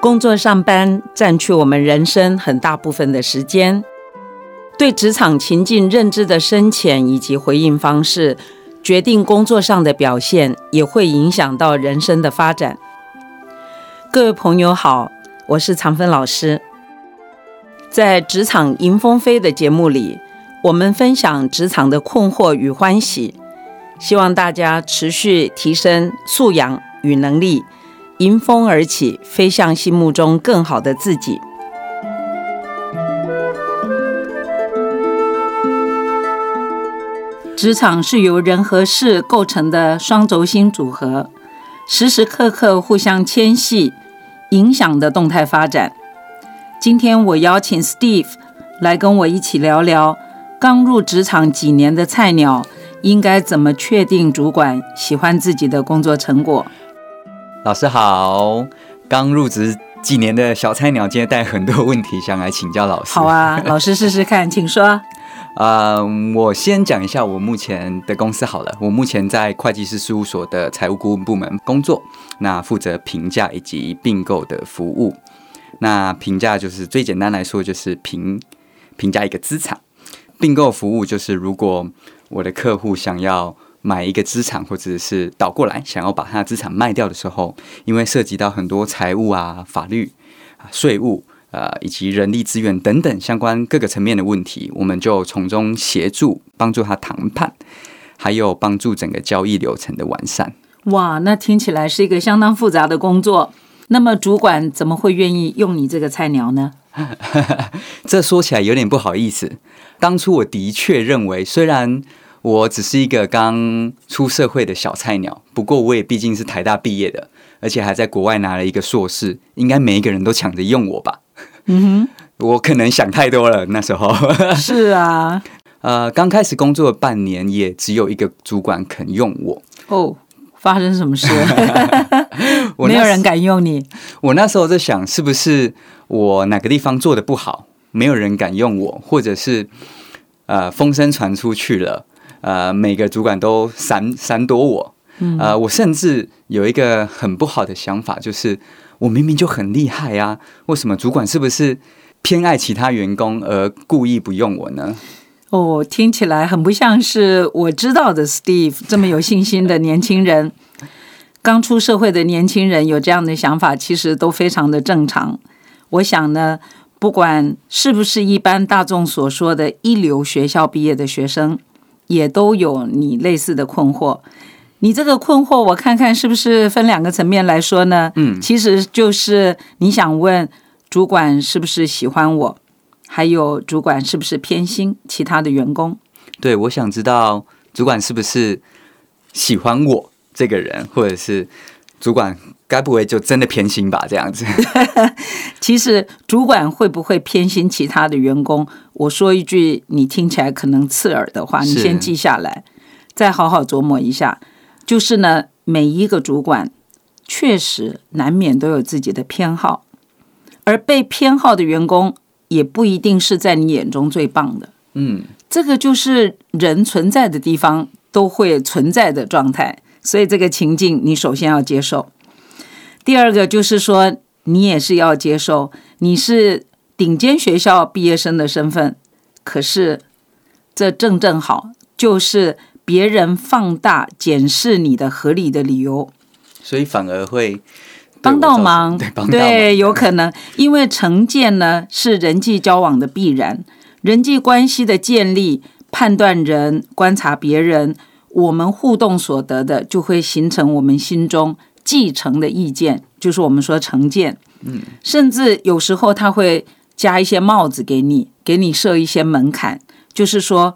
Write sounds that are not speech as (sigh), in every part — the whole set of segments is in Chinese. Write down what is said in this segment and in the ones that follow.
工作上班占据我们人生很大部分的时间，对职场情境认知的深浅以及回应方式，决定工作上的表现，也会影响到人生的发展。各位朋友好，我是常芬老师。在《职场迎风飞》的节目里，我们分享职场的困惑与欢喜，希望大家持续提升素养与能力。迎风而起，飞向心目中更好的自己。职场是由人和事构成的双轴心组合，时时刻刻互相牵系，影响的动态发展。今天我邀请 Steve 来跟我一起聊聊，刚入职场几年的菜鸟应该怎么确定主管喜欢自己的工作成果。老师好，刚入职几年的小菜鸟，今天带很多问题想来请教老师。好啊，(laughs) 老师试试看，请说。呃，我先讲一下我目前的公司好了。我目前在会计师事务所的财务顾问部门工作，那负责评价以及并购的服务。那评价就是最简单来说，就是评评价一个资产。并购服务就是如果我的客户想要。买一个资产，或者是倒过来想要把他的资产卖掉的时候，因为涉及到很多财务啊、法律啊、税务啊以及人力资源等等相关各个层面的问题，我们就从中协助帮助他谈判，还有帮助整个交易流程的完善。哇，那听起来是一个相当复杂的工作。那么主管怎么会愿意用你这个菜鸟呢？(laughs) 这说起来有点不好意思。当初我的确认为，虽然我只是一个刚出社会的小菜鸟，不过我也毕竟是台大毕业的，而且还在国外拿了一个硕士，应该每一个人都抢着用我吧？嗯哼，(laughs) 我可能想太多了，那时候是啊，(laughs) 呃，刚开始工作半年，也只有一个主管肯用我。哦，发生什么事？(laughs) 没有人敢用你。我那时候在想，是不是我哪个地方做的不好，没有人敢用我，或者是呃，风声传出去了。呃，每个主管都闪闪躲我，呃，我甚至有一个很不好的想法，就是我明明就很厉害啊，为什么主管是不是偏爱其他员工而故意不用我呢？哦，听起来很不像是我知道的 Steve 这么有信心的年轻人。(laughs) 刚出社会的年轻人有这样的想法，其实都非常的正常。我想呢，不管是不是一般大众所说的一流学校毕业的学生。也都有你类似的困惑，你这个困惑，我看看是不是分两个层面来说呢？嗯，其实就是你想问主管是不是喜欢我，还有主管是不是偏心其他的员工？对，我想知道主管是不是喜欢我这个人，或者是。主管该不会就真的偏心吧？这样子，(laughs) 其实主管会不会偏心其他的员工？我说一句你听起来可能刺耳的话，你先记下来，再好好琢磨一下。就是呢，每一个主管确实难免都有自己的偏好，而被偏好的员工也不一定是在你眼中最棒的。嗯，这个就是人存在的地方都会存在的状态。所以这个情境，你首先要接受。第二个就是说，你也是要接受，你是顶尖学校毕业生的身份，可是这正正好就是别人放大检视你的合理的理由，所以反而会帮到忙。对，帮对，有可能，因为成见呢是人际交往的必然，人际关系的建立、判断人、观察别人。我们互动所得的，就会形成我们心中继承的意见，就是我们说成见。嗯，甚至有时候他会加一些帽子给你，给你设一些门槛，就是说，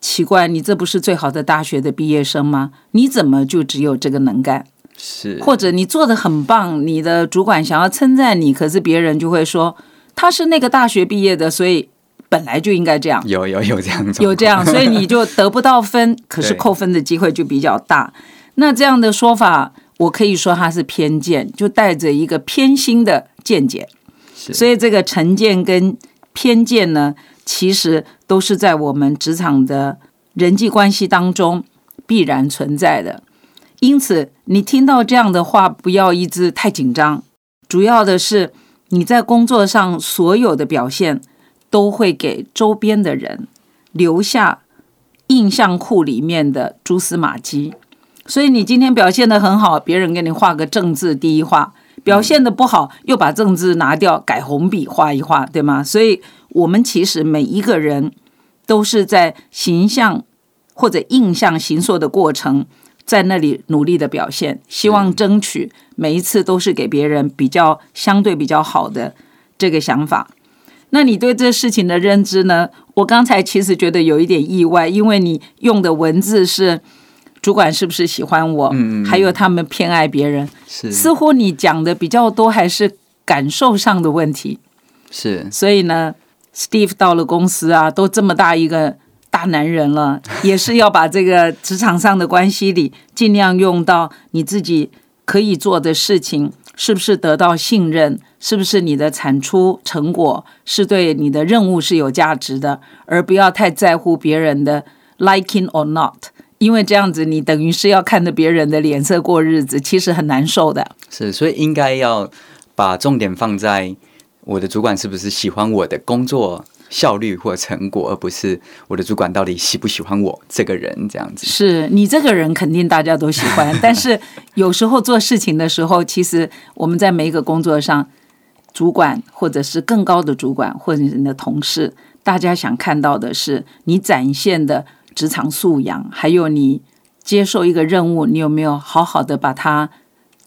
奇怪，你这不是最好的大学的毕业生吗？你怎么就只有这个能干？是，或者你做的很棒，你的主管想要称赞你，可是别人就会说他是那个大学毕业的，所以。本来就应该这样，有有有这样，有这样，所以你就得不到分，(laughs) 可是扣分的机会就比较大。那这样的说法，我可以说它是偏见，就带着一个偏心的见解。所以这个成见跟偏见呢，其实都是在我们职场的人际关系当中必然存在的。因此，你听到这样的话，不要一直太紧张。主要的是你在工作上所有的表现都会给周边的人留下印象库里面的蛛丝马迹。所以你今天表现的很好，别人给你画个正字第一画；表现的不好，又把正字拿掉，改红笔画一画，对吗？所以我们其实每一个人都是在形象或者印象形塑的过程。在那里努力的表现，希望争取每一次都是给别人比较相对比较好的这个想法。那你对这事情的认知呢？我刚才其实觉得有一点意外，因为你用的文字是主管是不是喜欢我，嗯还有他们偏爱别人，似乎你讲的比较多还是感受上的问题。是，所以呢，Steve 到了公司啊，都这么大一个。大男人了，(laughs) 也是要把这个职场上的关系里，尽量用到你自己可以做的事情，是不是得到信任？是不是你的产出成果是对你的任务是有价值的？而不要太在乎别人的 liking or not，因为这样子你等于是要看着别人的脸色过日子，其实很难受的。是，所以应该要把重点放在我的主管是不是喜欢我的工作。效率或成果，而不是我的主管到底喜不喜欢我这个人这样子。是你这个人肯定大家都喜欢，(laughs) 但是有时候做事情的时候，其实我们在每一个工作上，主管或者是更高的主管或者你的同事，大家想看到的是你展现的职场素养，还有你接受一个任务，你有没有好好的把它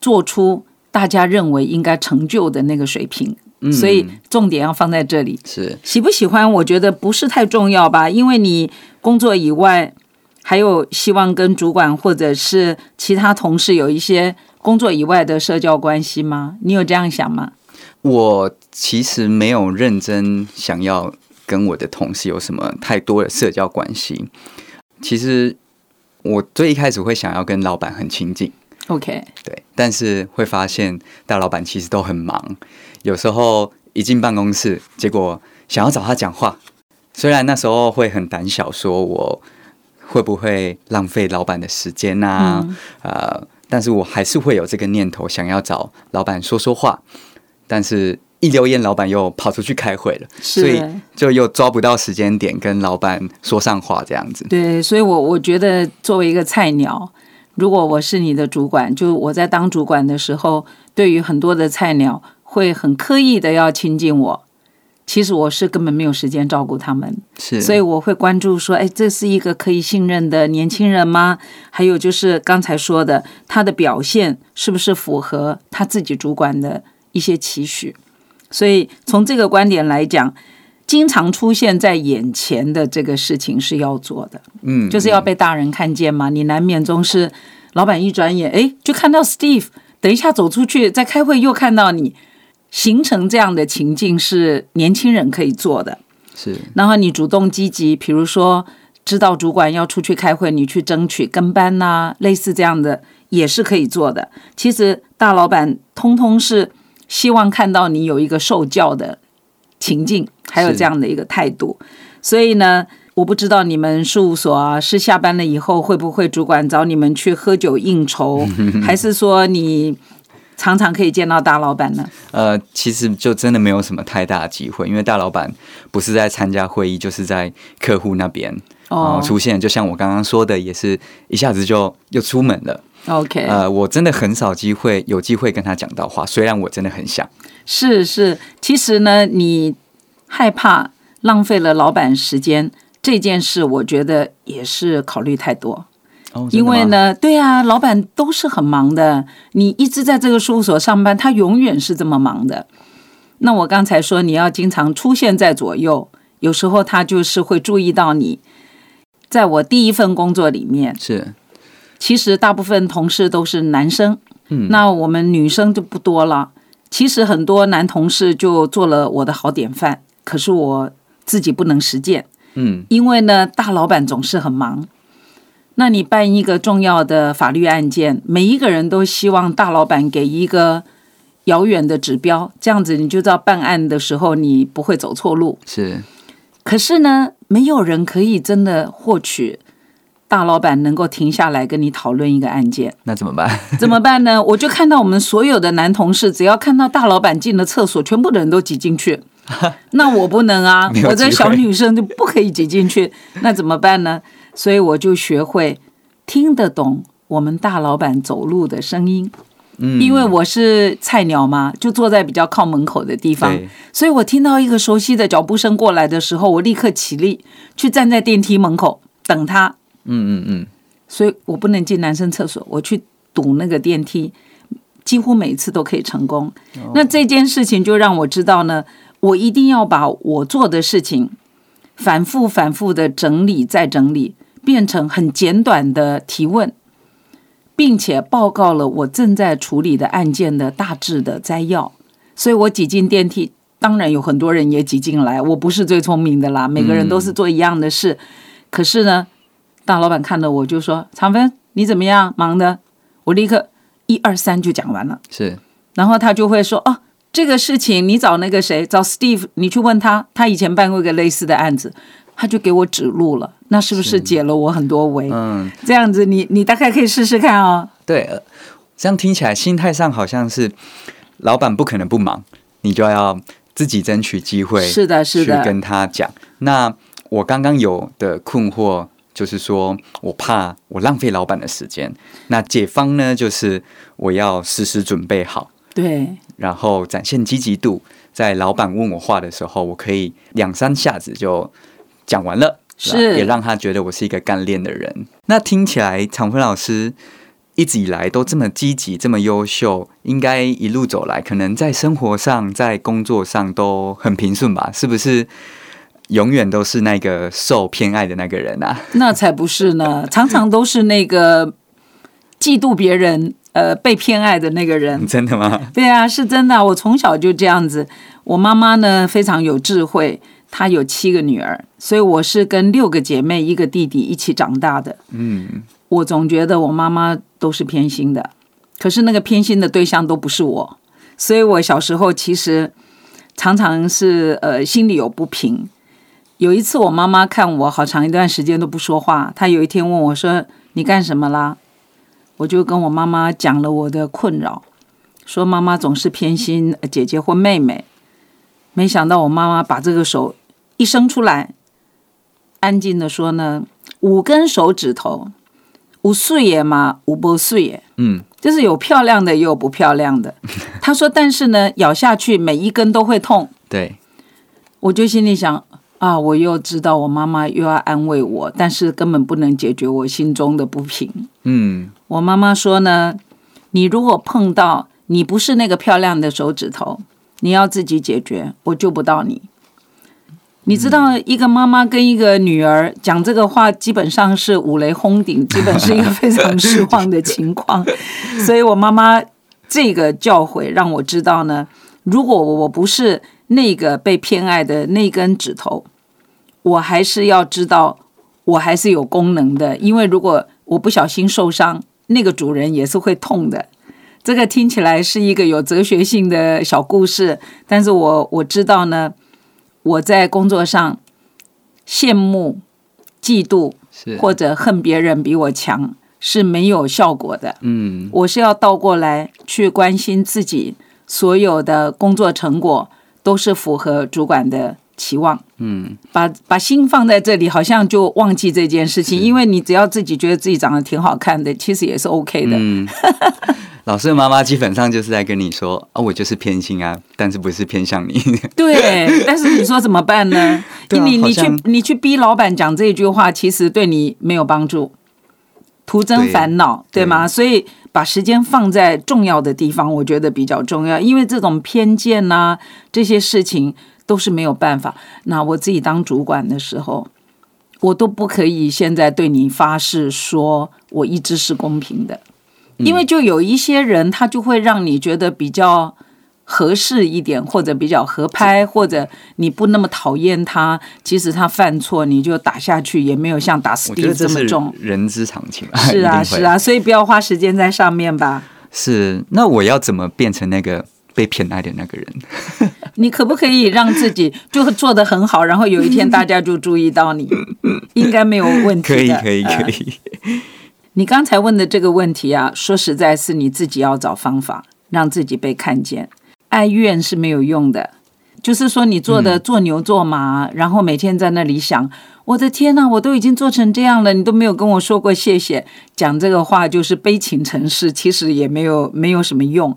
做出大家认为应该成就的那个水平。所以重点要放在这里，是喜不喜欢？我觉得不是太重要吧，因为你工作以外还有希望跟主管或者是其他同事有一些工作以外的社交关系吗？你有这样想吗？我其实没有认真想要跟我的同事有什么太多的社交关系。其实我最一开始会想要跟老板很亲近。OK，对，但是会发现大老板其实都很忙，有时候一进办公室，结果想要找他讲话，虽然那时候会很胆小，说我会不会浪费老板的时间呐？呃，但是我还是会有这个念头，想要找老板说说话，但是一留言，老板又跑出去开会了，所以就又抓不到时间点跟老板说上话，这样子。对，所以我我觉得作为一个菜鸟。如果我是你的主管，就我在当主管的时候，对于很多的菜鸟会很刻意的要亲近我。其实我是根本没有时间照顾他们，是，所以我会关注说，哎，这是一个可以信任的年轻人吗？还有就是刚才说的，他的表现是不是符合他自己主管的一些期许？所以从这个观点来讲。经常出现在眼前的这个事情是要做的，嗯，就是要被大人看见嘛。你难免总是老板一转眼，哎，就看到 Steve，等一下走出去，在开会又看到你，形成这样的情境是年轻人可以做的。是，然后你主动积极，比如说知道主管要出去开会，你去争取跟班呐，类似这样的也是可以做的。其实大老板通通是希望看到你有一个受教的。情境还有这样的一个态度，所以呢，我不知道你们事务所啊是下班了以后会不会主管找你们去喝酒应酬，(laughs) 还是说你常常可以见到大老板呢？呃，其实就真的没有什么太大的机会，因为大老板不是在参加会议，就是在客户那边哦出现。就像我刚刚说的，也是一下子就又出门了。OK，呃，我真的很少机会有机会跟他讲到话，虽然我真的很想。是是，其实呢，你害怕浪费了老板时间这件事，我觉得也是考虑太多。哦，因为呢，对啊，老板都是很忙的，你一直在这个事务所上班，他永远是这么忙的。那我刚才说你要经常出现在左右，有时候他就是会注意到你。在我第一份工作里面是。其实大部分同事都是男生，嗯，那我们女生就不多了。其实很多男同事就做了我的好典范，可是我自己不能实践，嗯，因为呢，大老板总是很忙。那你办一个重要的法律案件，每一个人都希望大老板给一个遥远的指标，这样子你就知道办案的时候你不会走错路。是，可是呢，没有人可以真的获取。大老板能够停下来跟你讨论一个案件，那怎么办？(laughs) (laughs) 怎么办呢？我就看到我们所有的男同事，只要看到大老板进了厕所，全部的人都挤进去。(laughs) 那我不能啊，我这小女生就不可以挤进去。那怎么办呢？所以我就学会听得懂我们大老板走路的声音。嗯，因为我是菜鸟嘛，就坐在比较靠门口的地方，所以我听到一个熟悉的脚步声过来的时候，我立刻起立去站在电梯门口等他。嗯嗯嗯。所以我不能进男生厕所，我去堵那个电梯，几乎每次都可以成功。那这件事情就让我知道呢，我一定要把我做的事情反复反复的整理再整理，变成很简短的提问。并且报告了我正在处理的案件的大致的摘要，所以我挤进电梯，当然有很多人也挤进来，我不是最聪明的啦，每个人都是做一样的事。可是呢，大老板看到我就说：“长芬，你怎么样？忙的？”我立刻一二三就讲完了。是，然后他就会说：“哦，这个事情你找那个谁，找 Steve，你去问他，他以前办过一个类似的案子。”他就给我指路了，那是不是解了我很多围？嗯，这样子，你你大概可以试试看哦。对，这样听起来心态上好像是老板不可能不忙，你就要自己争取机会。是的，是的，去跟他讲。那我刚刚有的困惑就是说，我怕我浪费老板的时间。那解方呢，就是我要时时准备好，对，然后展现积极度，在老板问我话的时候，我可以两三下子就。讲完了，是也让他觉得我是一个干练的人。那听起来，常芬老师一直以来都这么积极、这么优秀，应该一路走来，可能在生活上、在工作上都很平顺吧？是不是？永远都是那个受偏爱的那个人啊？那才不是呢，常常都是那个嫉妒别人、呃被偏爱的那个人。真的吗？对啊，是真的。我从小就这样子。我妈妈呢，非常有智慧。她有七个女儿，所以我是跟六个姐妹、一个弟弟一起长大的。嗯，我总觉得我妈妈都是偏心的，可是那个偏心的对象都不是我，所以我小时候其实常常是呃心里有不平。有一次我妈妈看我好长一段时间都不说话，她有一天问我说：“你干什么啦？”我就跟我妈妈讲了我的困扰，说妈妈总是偏心姐姐或妹妹。没想到我妈妈把这个手。一伸出来，安静的说呢，五根手指头，五岁也嘛，五波岁也，嗯，就是有漂亮的，也有不漂亮的。(laughs) 她说，但是呢，咬下去每一根都会痛。对，我就心里想啊，我又知道我妈妈又要安慰我，但是根本不能解决我心中的不平。嗯，我妈妈说呢，你如果碰到你不是那个漂亮的手指头，你要自己解决，我救不到你。你知道，一个妈妈跟一个女儿讲这个话，基本上是五雷轰顶，基本是一个非常失望的情况。(laughs) 所以我妈妈这个教诲让我知道呢，如果我不是那个被偏爱的那根指头，我还是要知道，我还是有功能的。因为如果我不小心受伤，那个主人也是会痛的。这个听起来是一个有哲学性的小故事，但是我我知道呢。我在工作上羡慕、嫉妒或者恨别人比我强是没有效果的。嗯，我是要倒过来去关心自己，所有的工作成果都是符合主管的期望。嗯，把把心放在这里，好像就忘记这件事情。因为你只要自己觉得自己长得挺好看的，其实也是 OK 的。(laughs) 老师的妈妈基本上就是在跟你说啊，我就是偏心啊，但是不是偏向你。(laughs) 对，但是你说怎么办呢？(laughs) 你你去你去逼老板讲这句话，其实对你没有帮助，徒增烦恼，对吗？所以把时间放在重要的地方，我觉得比较重要。因为这种偏见呐，这些事情都是没有办法。那我自己当主管的时候，我都不可以现在对你发誓说我一直是公平的。因为就有一些人，他就会让你觉得比较合适一点，或者比较合拍，或者你不那么讨厌他。即使他犯错，你就打下去，也没有像打死地这么重。人之常情。是啊，是啊，所以不要花时间在上面吧。是，那我要怎么变成那个被偏爱的那个人？(laughs) 你可不可以让自己就做得很好，然后有一天大家就注意到你，(laughs) 应该没有问题可以，可以，可以。(laughs) 你刚才问的这个问题啊，说实在是你自己要找方法让自己被看见，哀怨是没有用的。就是说，你做的做牛做马，然后每天在那里想，我的天呐，我都已经做成这样了，你都没有跟我说过谢谢。讲这个话就是悲情城市，其实也没有没有什么用。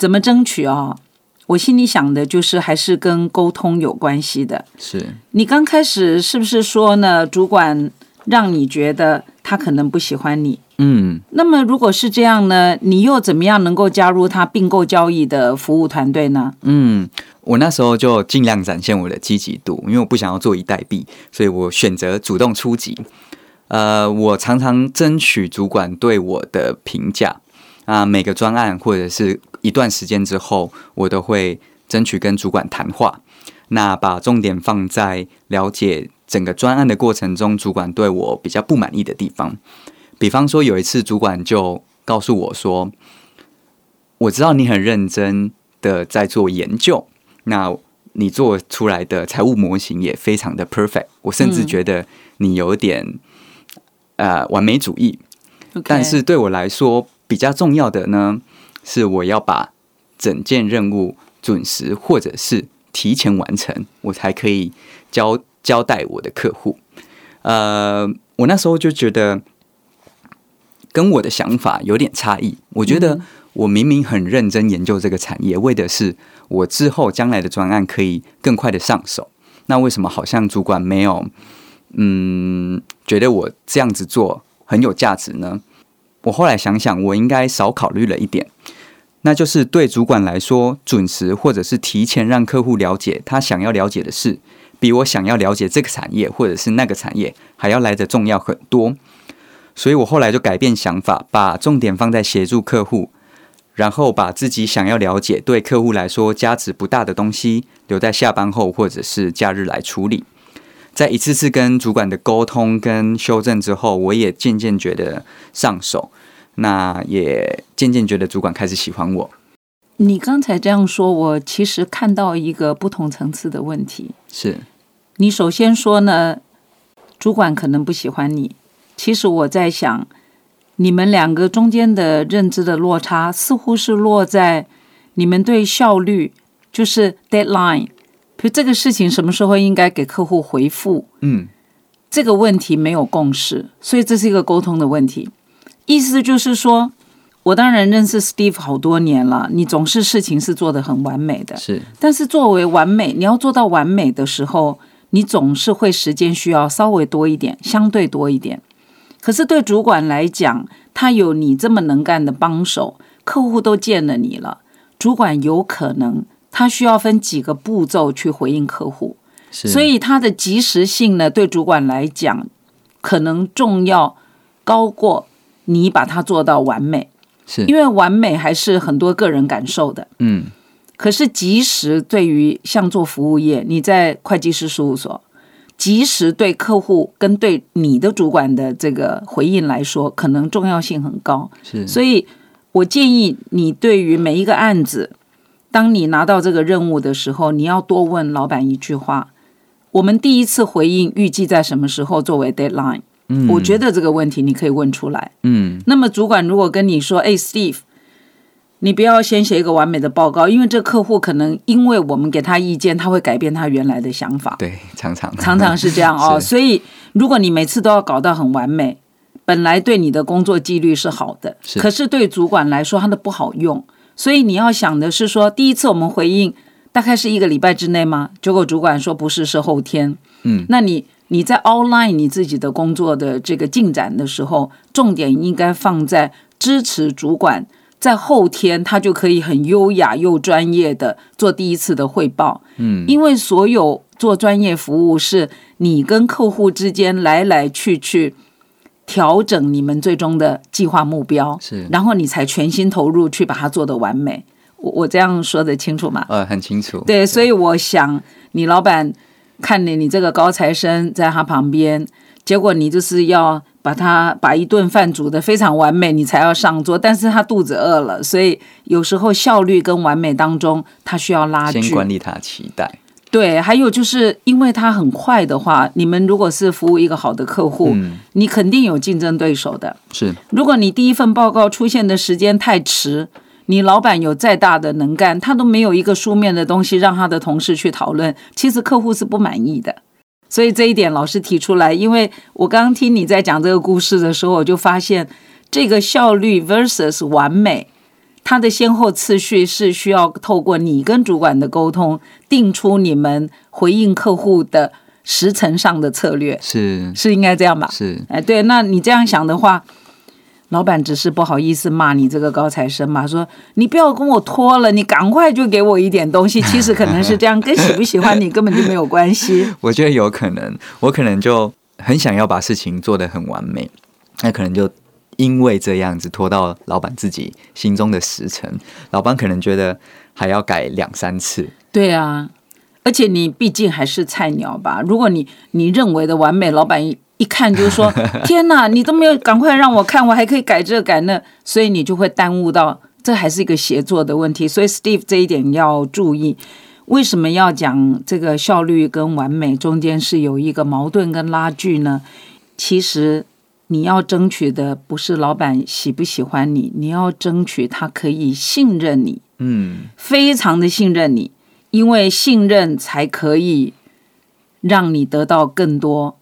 怎么争取啊？我心里想的就是还是跟沟通有关系的。是你刚开始是不是说呢？主管让你觉得他可能不喜欢你？嗯，那么如果是这样呢？你又怎么样能够加入他并购交易的服务团队呢？嗯。我那时候就尽量展现我的积极度，因为我不想要坐以待毙，所以我选择主动出击。呃，我常常争取主管对我的评价啊，每个专案或者是一段时间之后，我都会争取跟主管谈话。那把重点放在了解整个专案的过程中，主管对我比较不满意的地方。比方说，有一次主管就告诉我说：“我知道你很认真的在做研究。”那你做出来的财务模型也非常的 perfect，我甚至觉得你有点呃完美主义。但是对我来说比较重要的呢，是我要把整件任务准时或者是提前完成，我才可以交交代我的客户。呃，我那时候就觉得跟我的想法有点差异。我觉得我明明很认真研究这个产业，为的是。我之后将来的专案可以更快的上手，那为什么好像主管没有嗯觉得我这样子做很有价值呢？我后来想想，我应该少考虑了一点，那就是对主管来说，准时或者是提前让客户了解他想要了解的事，比我想要了解这个产业或者是那个产业还要来的重要很多。所以我后来就改变想法，把重点放在协助客户。然后把自己想要了解、对客户来说价值不大的东西留在下班后或者是假日来处理。在一次次跟主管的沟通跟修正之后，我也渐渐觉得上手，那也渐渐觉得主管开始喜欢我。你刚才这样说，我其实看到一个不同层次的问题。是你首先说呢，主管可能不喜欢你。其实我在想。你们两个中间的认知的落差，似乎是落在你们对效率，就是 deadline，比如这个事情什么时候应该给客户回复，嗯，这个问题没有共识，所以这是一个沟通的问题。意思就是说，我当然认识 Steve 好多年了，你总是事情是做的很完美的，是，但是作为完美，你要做到完美的时候，你总是会时间需要稍微多一点，相对多一点。可是对主管来讲，他有你这么能干的帮手，客户都见了你了，主管有可能他需要分几个步骤去回应客户，所以他的及时性呢，对主管来讲可能重要高过你把它做到完美，是因为完美还是很多个人感受的，嗯，可是及时对于像做服务业，你在会计师事务所。及时对客户跟对你的主管的这个回应来说，可能重要性很高。是，所以我建议你对于每一个案子，当你拿到这个任务的时候，你要多问老板一句话：我们第一次回应预计在什么时候作为 deadline？嗯，我觉得这个问题你可以问出来。嗯，那么主管如果跟你说：“哎，Steve。”你不要先写一个完美的报告，因为这客户可能因为我们给他意见，他会改变他原来的想法。对，常常常常是这样哦。(laughs) 所以，如果你每次都要搞到很完美，本来对你的工作纪律是好的，可是对主管来说，他的不好用。所以你要想的是说，第一次我们回应大概是一个礼拜之内吗？结果主管说不是，是后天。嗯，那你你在 outline 你自己的工作的这个进展的时候，重点应该放在支持主管。在后天，他就可以很优雅又专业的做第一次的汇报。嗯，因为所有做专业服务是你跟客户之间来来去去调整你们最终的计划目标，是，然后你才全心投入去把它做得完美。我我这样说的清楚吗？呃，很清楚。对，所以我想你老板看你你这个高材生在他旁边，结果你就是要把他把一顿饭煮得非常完美，你才要上桌。但是他肚子饿了，所以有时候效率跟完美当中，他需要拉锯。先管理他的期待。对，还有就是因为他很快的话，你们如果是服务一个好的客户，你肯定有竞争对手的。是，如果你第一份报告出现的时间太迟，你老板有再大的能干，他都没有一个书面的东西让他的同事去讨论，其实客户是不满意的。所以这一点老师提出来，因为我刚刚听你在讲这个故事的时候，我就发现这个效率 versus 完美。它的先后次序是需要透过你跟主管的沟通，定出你们回应客户的时程上的策略，是是应该这样吧？是，哎，对，那你这样想的话，老板只是不好意思骂你这个高材生嘛，说你不要跟我拖了，你赶快就给我一点东西。(laughs) 其实可能是这样，跟喜不喜欢你根本就没有关系。(laughs) 我觉得有可能，我可能就很想要把事情做得很完美，那可能就。因为这样子拖到老板自己心中的时辰，老板可能觉得还要改两三次。对啊，而且你毕竟还是菜鸟吧？如果你你认为的完美，老板一看就是说：“ (laughs) 天哪，你都没有赶快让我看，我还可以改这改那。”所以你就会耽误到，这还是一个协作的问题。所以 Steve 这一点要注意。为什么要讲这个效率跟完美中间是有一个矛盾跟拉锯呢？其实。你要争取的不是老板喜不喜欢你，你要争取他可以信任你，嗯，非常的信任你，因为信任才可以让你得到更多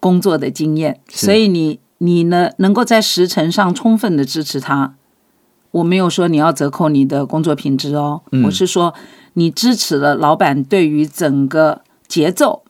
工作的经验。所以你你呢，能够在时程上充分的支持他。我没有说你要折扣你的工作品质哦，我是说你支持了老板对于整个节奏。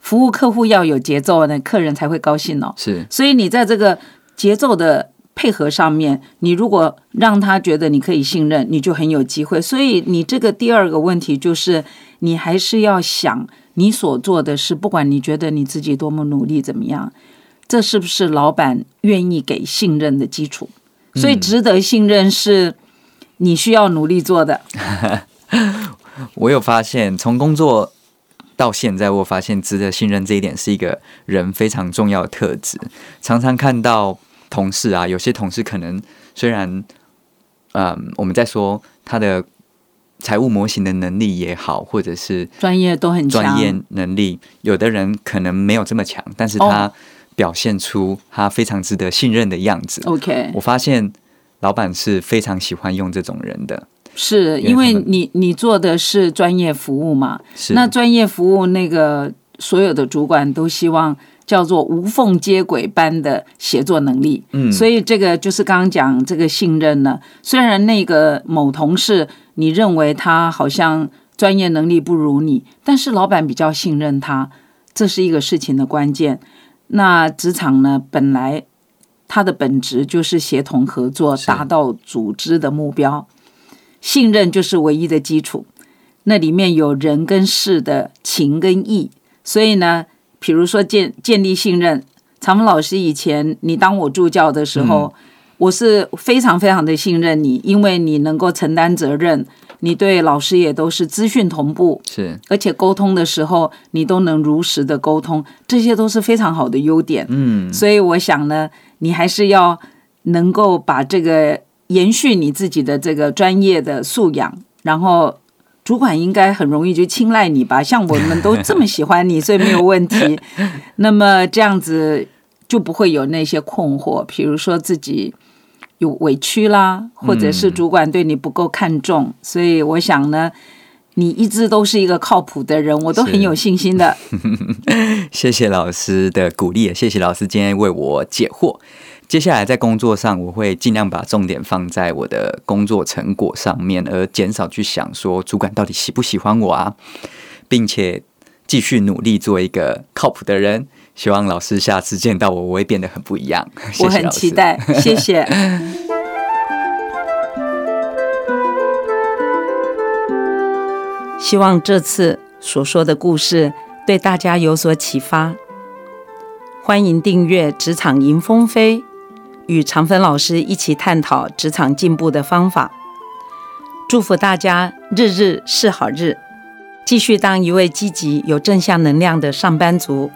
服务客户要有节奏，那客人才会高兴哦。是，所以你在这个节奏的配合上面，你如果让他觉得你可以信任，你就很有机会。所以你这个第二个问题就是，你还是要想你所做的事，不管你觉得你自己多么努力怎么样，这是不是老板愿意给信任的基础？所以值得信任是你需要努力做的。(laughs) 我有发现，从工作。到现在，我发现值得信任这一点是一个人非常重要的特质。常常看到同事啊，有些同事可能虽然，嗯，我们在说他的财务模型的能力也好，或者是专业都很专业能力，有的人可能没有这么强，但是他表现出他非常值得信任的样子。OK，我发现老板是非常喜欢用这种人的。是因为你你做的是专业服务嘛？是那专业服务那个所有的主管都希望叫做无缝接轨般的协作能力。嗯，所以这个就是刚刚讲这个信任呢。虽然那个某同事你认为他好像专业能力不如你，但是老板比较信任他，这是一个事情的关键。那职场呢，本来它的本质就是协同合作，达到组织的目标。信任就是唯一的基础，那里面有人跟事的情跟义，所以呢，比如说建建立信任，常峰老师以前你当我助教的时候，我是非常非常的信任你，因为你能够承担责任，你对老师也都是资讯同步，是，而且沟通的时候你都能如实的沟通，这些都是非常好的优点，嗯，所以我想呢，你还是要能够把这个。延续你自己的这个专业的素养，然后主管应该很容易就青睐你吧？像我们都这么喜欢你，所以没有问题。(laughs) 那么这样子就不会有那些困惑，比如说自己有委屈啦，或者是主管对你不够看重。所以我想呢，你一直都是一个靠谱的人，我都很有信心的。(laughs) 谢谢老师的鼓励，谢谢老师今天为我解惑。接下来在工作上，我会尽量把重点放在我的工作成果上面，而减少去想说主管到底喜不喜欢我啊，并且继续努力做一个靠谱的人。希望老师下次见到我，我会变得很不一样。(laughs) 我很期待，谢谢。(laughs) 希望这次所说的故事对大家有所启发。欢迎订阅《职场迎风飞》。与常芬老师一起探讨职场进步的方法，祝福大家日日是好日，继续当一位积极有正向能量的上班族。